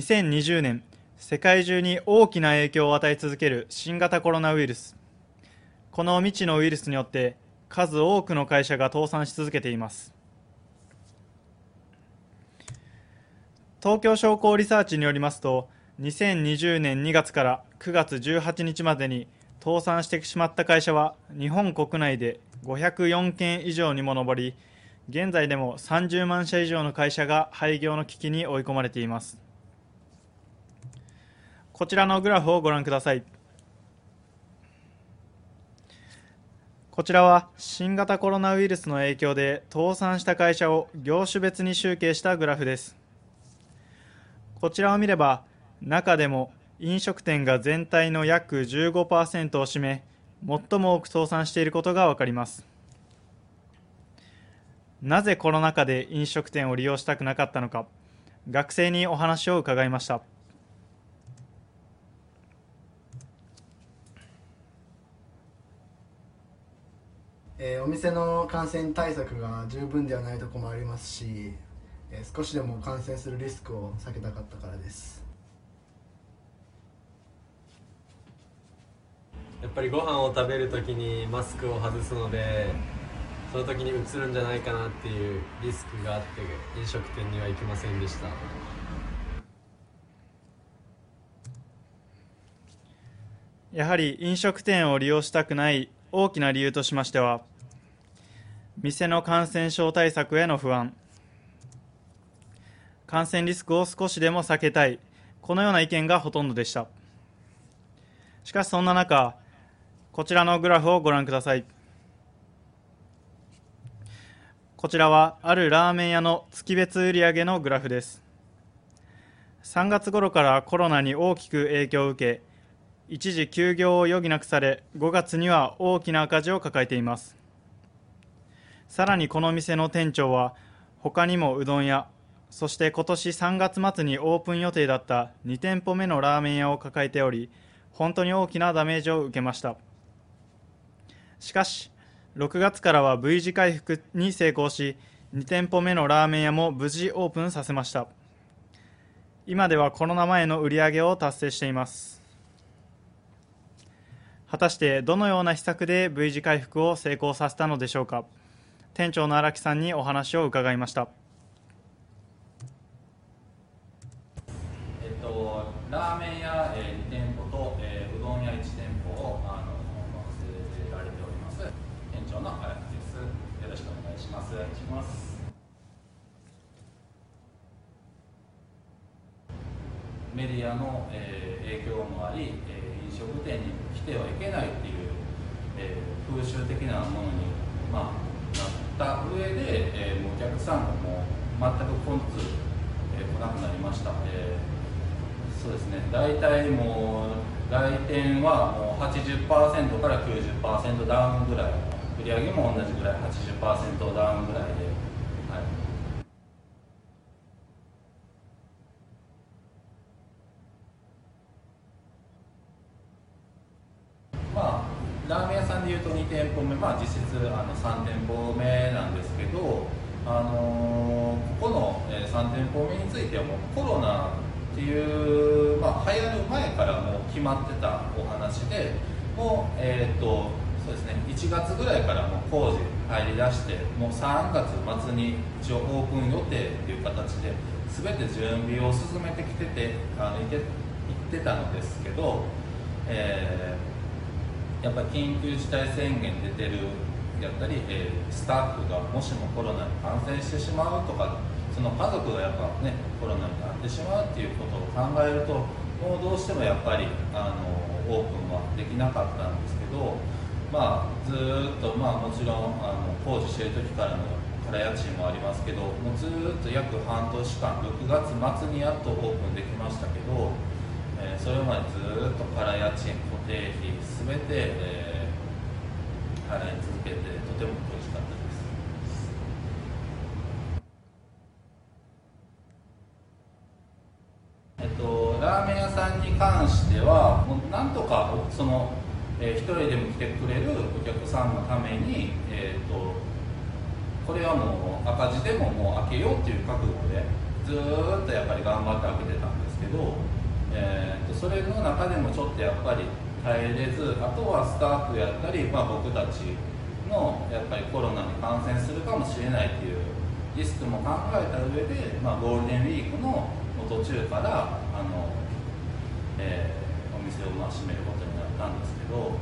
2020年世界中に大きな影響を与え続ける新型コロナウイルス。この未知のウイルスによって数多くの会社が倒産し続けています。東京商工リサーチによりますと2020年2月から9月18日までに倒産してしまった会社は日本国内で504件以上にも上り現在でも30万社以上の会社が廃業の危機に追い込まれています。こちらのグラフをご覧ください。こちらは新型コロナウイルスの影響で倒産した会社を業種別に集計したグラフです。こちらを見れば中でも飲食店が全体の約15%を占め最も多く倒産していることが分かります。なぜコロナ禍で飲食店を利用したくなかったのか学生にお話を伺いました。えー、お店の感染対策が十分ではないところもありますし、えー、少しでも感染するリスクを避けたかったからです。やっぱりご飯を食べるときにマスクを外すのでその時にうつるんじゃないかなっていうリスクがあって飲食店には行きませんでした。やはり飲食店を利用したくない大きな理由としましては店の感染症対策への不安。感染リスクを少しでも避けたい。このような意見がほとんどでした。しかしそんな中こちらのグラフをご覧ください。こちらはあるラーメン屋の月別売上のグラフです。3月頃からコロナに大きく影響を受け一時休業を余儀なくされ5月には大きな赤字を抱えています。さらにこの店の店長は他にもうどん屋そして今年3月末にオープン予定だった2店舗目のラーメン屋を抱えており本当に大きなダメージを受けました。しかし6月からは V 字回復に成功し2店舗目のラーメン屋も無事オープンさせました。今ではコロナ前の売り上げを達成しています。果たしてどのような施策で V 字回復を成功させたのでしょうか。店長の荒木さんにお話を伺いました。えっと、ラーメン屋、えー、2店舗と、えー、うどん屋1店舗をあの載せられております。店長の荒木です。よろしくお願いします。お願いします。メディアの、えー、影響もあり、えー、飲食店に来てはいけないっていう、えー、風習的なものに、まあ、った上で、えー、お客さんがもう全く来ず、えー、来なくなりました、えー、そうですね大体もう来店はもう80%から90%ダウンぐらい売り上げも同じぐらい80%ダウンぐらいでまあラーメン屋さんでいうと2店舗目、まあ、実質あの3店舗目、あの、ここの3店舗目についてはもうコロナっていう、まあ、流行る前からもう決まってたお話でもう、えーとそうですね、1月ぐらいからもう工事入りだしてもう3月末に一応オープン予定っていう形で全て準備を進めてきててあのいて行ってたのですけど、えーやっぱり緊急事態宣言出てるやったり、えー、スタッフがもしもコロナに感染してしまうとかその家族がやっぱねコロナになってしまうっていうことを考えるともうどうしてもやっぱりあのオープンはできなかったんですけど、まあ、ずっと、まあ、もちろんあの工事してる時からの空家賃もありますけどもうずっと約半年間6月末にやっとオープンできましたけど、えー、それまでずっと空家賃固定費全て、えー、払い続けてとても苦しかったです。えっとラーメン屋さんに関してはもうなんとかその、えー、一人でも来てくれるお客さんのために、えーと、これはもう赤字でももう開けようっていう覚悟でずっとやっぱり頑張って開けてたんですけど、えー、とそれの中でもちょっとやっぱり耐えれずあとはスタッフやったり、まあ、僕たちのやっぱりコロナに感染するかもしれないっていうリスクも考えた上で、まあ、ゴールデンウィークの途中からあの、えー、お店をまあ閉めることになったんですけど。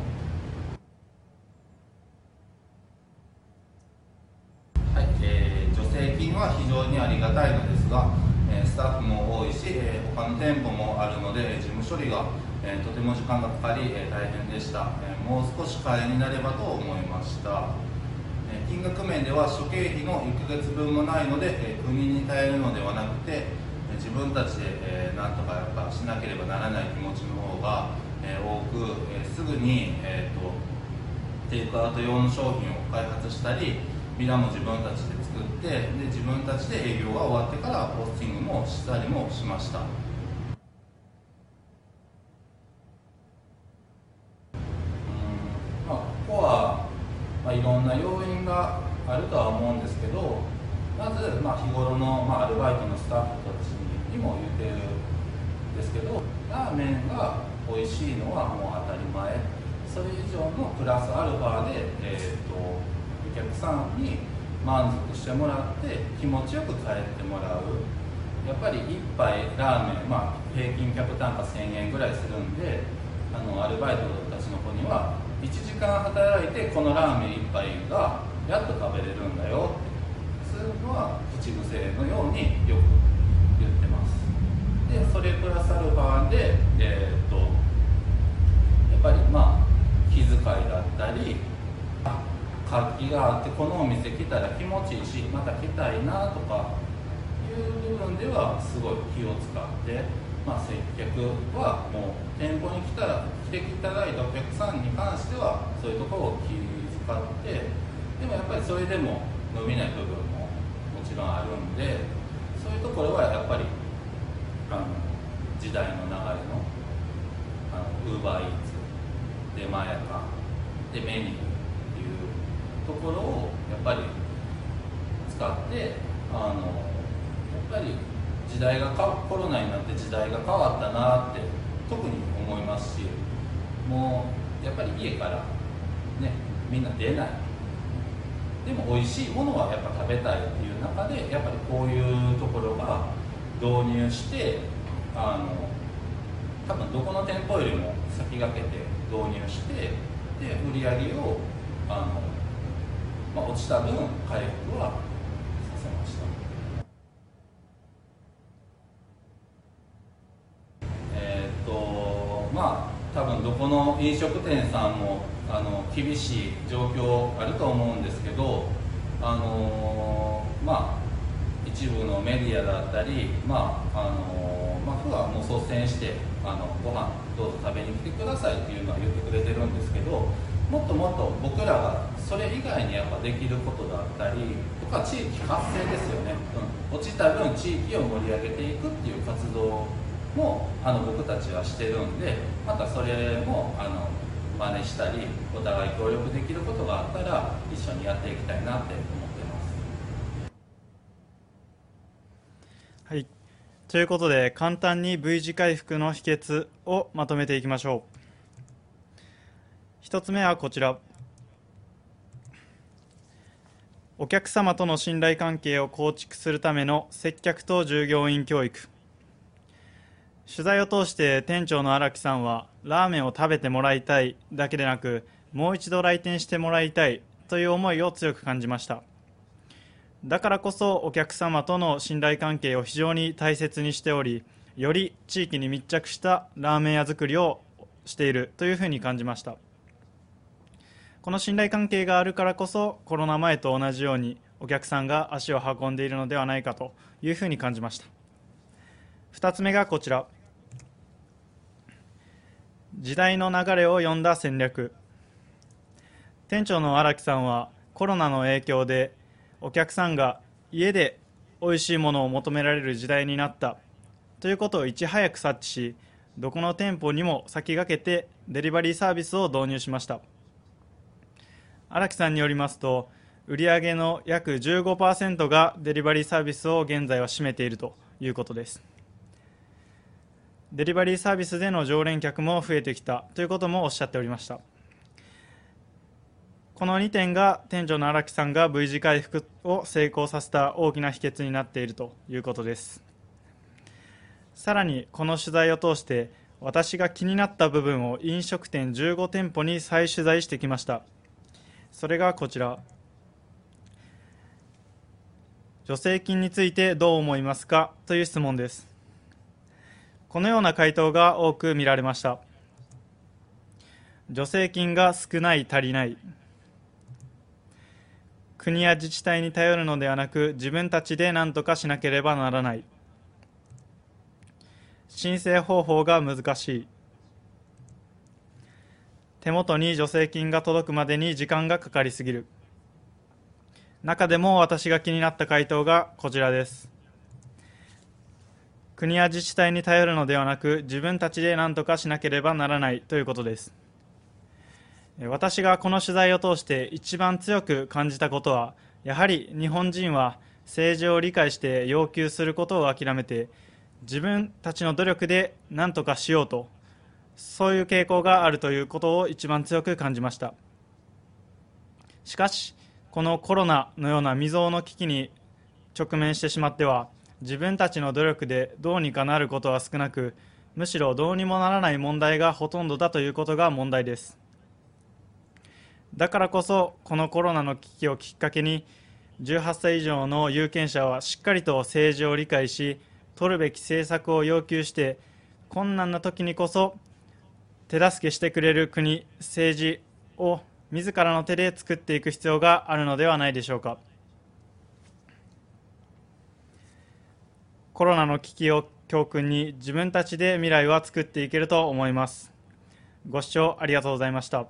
はいえー、助成金は非常にありがたいのですが、えー、スタッフも多いし、えー、他の店舗もあるので事務処理が、えー、とても時間がかかり、えー、大変でした、え、もう少し替えになればと思いました、え、金額面では諸経費の1ヶ月分もないので、え、国に頼るのではなくて自分たちで、えー、なんとかやっぱしなければならない気持ちの方が、え、多く、え、すぐに、えーと、テイクアウト用の商品を開発したりビラも自分たちで作ってで自分たちで営業が終わってからポスティングもしたりもしました。いろんな要因があるとは思うんですけどまず、ま、日頃の、ま、アルバイトのスタッフたちにも言ってるんですけどラーメンが美味しいのはもう当たり前。それ以上のプラスアルファで、えーと、お客さんに満足してもらって気持ちよく帰ってもらう。やっぱり1杯ラーメン、まあ、平均客単価1000円ぐらいするんであのアルバイトたちの子には1時間働いてこのラーメン1杯がやっと食べれるんだよ。ってそういうのは口癖のようによく言ってます。でそれプラスアルファで、えー、っとやっぱりまあ気遣いだったり活気があってこのお店来たら気持ちいいしまた来たいなとかいう部分ではすごい気を使って、まあ、接客はもう店舗に来たら来ていただいたお客さんに関してはそういうところを気遣ってでもやっぱりそれでも伸びない部分ももちろんあるんでそういうところはやっぱりあの時代の流れのウーバーイーツ出前かでメニューっていうところをやっぱり使ってあのやっぱり時代がコロナになって時代が変わったなってもうやっぱり家からねみんな出ない。でも美味しいものはやっぱ食べたいっていう中でやっぱりこういうところが導入してあの多分どこの店舗よりも先駆けて導入してで売り上げをあの、まあ、落ちた分回復はさせました。えー、っとまあ多分どこの飲食店さんもあの厳しい状況あると思うんですけどあのまあ一部のメディアだったりまああのまあ、府はも率先してあのご飯どうぞ食べに来てくださいっていうのは言ってくれてるんですけどもっともっと僕らがそれ以外にやっぱできることだったりとか地域活性ですよね、うん、落ちた分地域を盛り上げていくっていう活動もあの僕たちはしてるんでまたそれもあの真似したりお互い協力できることがあったら一緒にやっていきたいなって思ってます。はい。ということで簡単に V 字回復の秘訣をまとめていきましょう。一つ目はこちら。お客様との信頼関係を構築するための接客と従業員教育。取材を通して店長の荒木さんはラーメンを食べてもらいたいだけでなくもう一度来店してもらいたいという思いを強く感じました。だからこそお客様との信頼関係を非常に大切にしておりより地域に密着したラーメン屋作りをしているというふうに感じました。この信頼関係があるからこそコロナ前と同じようにお客さんが足を運んでいるのではないかというふうに感じました。2つ目がこちら。時代の流れを読んだ戦略。店長の荒木さんはコロナの影響でお客さんが家で美味しいものを求められる時代になったということをいち早く察知しどこの店舗にも先駆けてデリバリーサービスを導入しました。荒木さんによりますと売上の約15%がデリバリーサービスを現在は占めているということです。デリバリーサービスでの常連客も増えてきたということもおっしゃっておりました。この2点が店長の荒木さんが V 字回復を成功させた大きな秘訣になっているということです。さらにこの取材を通して私が気になった部分を飲食店15店舗に再取材してきました。それがこちら。助成金についてどう思いますか？という質問です。このような回答が多く見られました。助成金が少ない足りない。国や自治体に頼るのではなく自分たちで何とかしなければならない。申請方法が難しい。手元に助成金が届くまでに時間がかかりすぎる。中でも私が気になった回答がこちらです。国や自治体に頼るのではなく自分たちで何とかしなければならないということです。私がこの取材を通して一番強く感じたことはやはり日本人は政治を理解して要求することを諦めて自分たちの努力で何とかしようとそういう傾向があるということを一番強く感じました。しかしこのコロナのような未曾有の危機に直面してしまっては自分たちの努力でどうにかなることは少なくむしろどうにもならない問題がほとんどだということが問題です。だからこそこのコロナの危機をきっかけに18歳以上の有権者はしっかりと政治を理解し取るべき政策を要求して困難な時にこそ手助けしてくれる国政治を自らの手で作っていく必要があるのではないでしょうか。コロナの危機を教訓に自分たちで未来は作っていけると思います。ご視聴ありがとうございました。